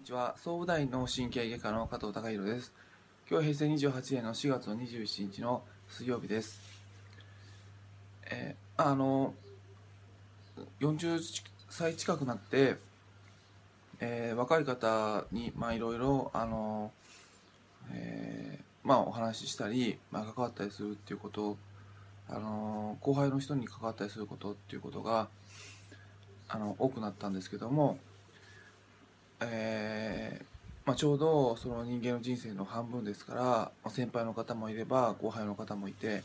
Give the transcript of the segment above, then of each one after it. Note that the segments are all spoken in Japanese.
にちは。総武大脳神経外科の加藤孝弘です。今日は平成28年の4月の27日の水曜日です。えー、あの40歳近くなって、えー、若い方にまあいろいろあの、えー、まあお話ししたり、まあ、関わったりするっていうことあの後輩の人に関わったりすることっていうことがあの多くなったんですけどもえー、まあ、ちょうどその人間の人生の半分ですから、まあ、先輩の方もいれば後輩の方もいて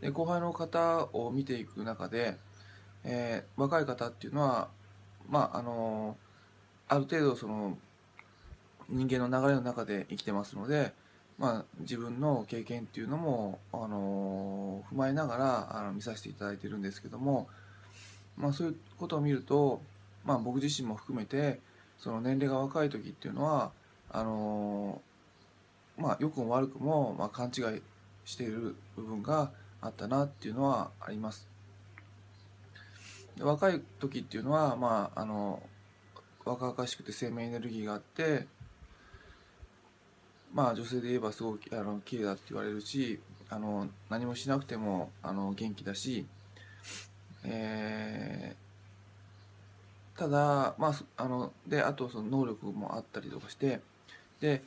で後輩の方を見ていく中で、えー、若い方っていうのはまああのある程度その人間の流れの中で生きてますので、まあ、自分の経験っていうのも、あの踏まえながらあの見させていただいてるんですけども、まあ、そういうことを見ると、まあ、僕自身も含めてその年齢が若い時っていうのはあのまあ良くも悪くも、まあ、勘違いしている部分があったなっていうのはあります。若い時っていうのはまああの若々しくて生命エネルギーがあってまあ女性で言えばすごくあの綺麗だって言われるしあの何もしなくてもあの元気だし、えただ、まあ、あのであとその能力もあったりとかしてで、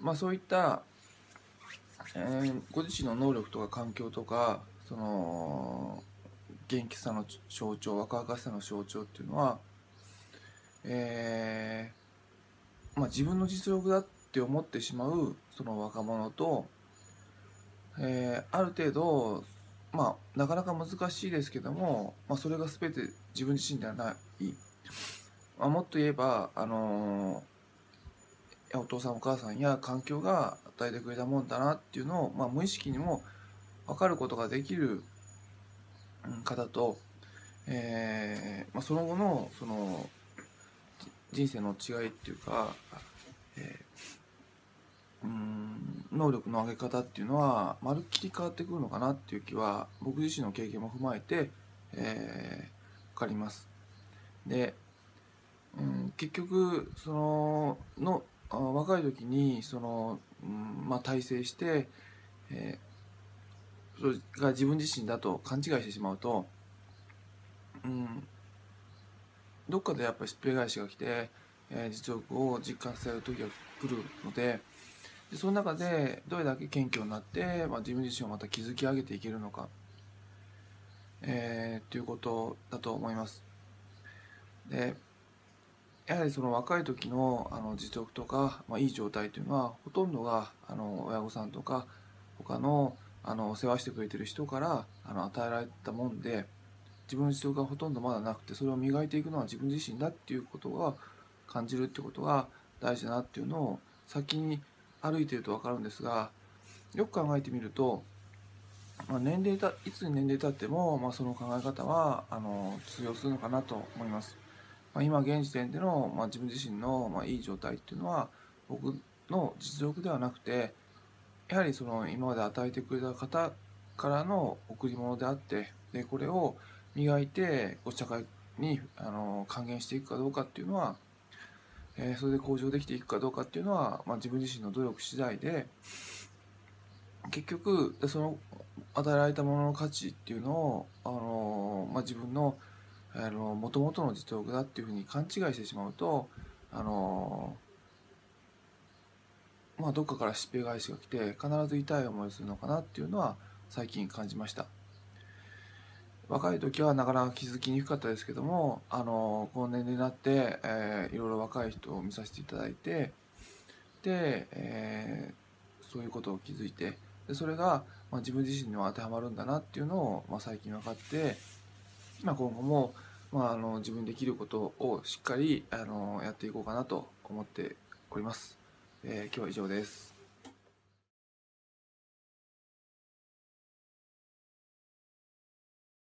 まあ、そういった、えー、ご自身の能力とか環境とかその元気さの象徴若々しさの象徴っていうのは、えーまあ、自分の実力だって思ってしまうその若者と、えー、ある程度まあなかなか難しいですけども、まあ、それが全て自分自身ではないまあ、もっと言えば、あのー、お父さんお母さんや環境が与えてくれたもんだなっていうのを、まあ、無意識にも分かることができる方と、えーまあ、その後のその人生の違いっていうか、えー、うん能力の上げ方っていうのはまるっきり変わってくるのかなっていう気は僕自身の経験も踏まえて、えー、分かります。で、うん、結局そのの若い時にその、うんまあ、大成して、えー、それが自分自身だと勘違いしてしまうと、うん、どっかでやっぱりしっぺ返しが来て、えー、実力を実感させる時が来るのででその中でどれだけ謙虚になって、まあ、自分自身をまた築き上げていけるのか、えー、っていうことだと思います。でやはりその若い時のあの実力とか、まあ、いい状態というのはほとんどがあの親御さんとか他のあの世話してくれてる人からあの与えられたもんで自分の実力がほとんどまだなくてそれを磨いていくのは自分自身だっていうことが感じるってことが大事だなっていうのを先に歩いてると分かるんですがよく考えてみると、まあ、年齢たいつに年齢経っても、まあ、その考え方はあの通用するのかなと思います。まあ、今現時点での、まあ、自分自身の、まあ、いい状態っていうのは僕の実力ではなくてやはりその今まで与えてくれた方からの贈り物であってでこれを磨いて社会にあの還元していくかどうかっていうのは、えー、それで向上できていくかどうかっていうのは、まあ、自分自身の努力次第で結局その与えられたものの価値っていうのを、あのまあ、自分のあの元々の実力だっていうふうに勘違いしてしまうとあのまあどっかからしっぺ返しが来て必ず痛い思いするのかなっていうのは最近感じました。若い時はなかなか気づきにくかったですけどもあのこの年齢になって、えー、いろいろ若い人を見させていただいてで、えー、そういうことを気づいてでそれが、まあ、自分自身には当てはまるんだなっていうのを、まあ、最近分かってまあ、今後も、まあ、あの自分できることをしっかりあのやっていこうかなと思っております。えー、今日は以上です。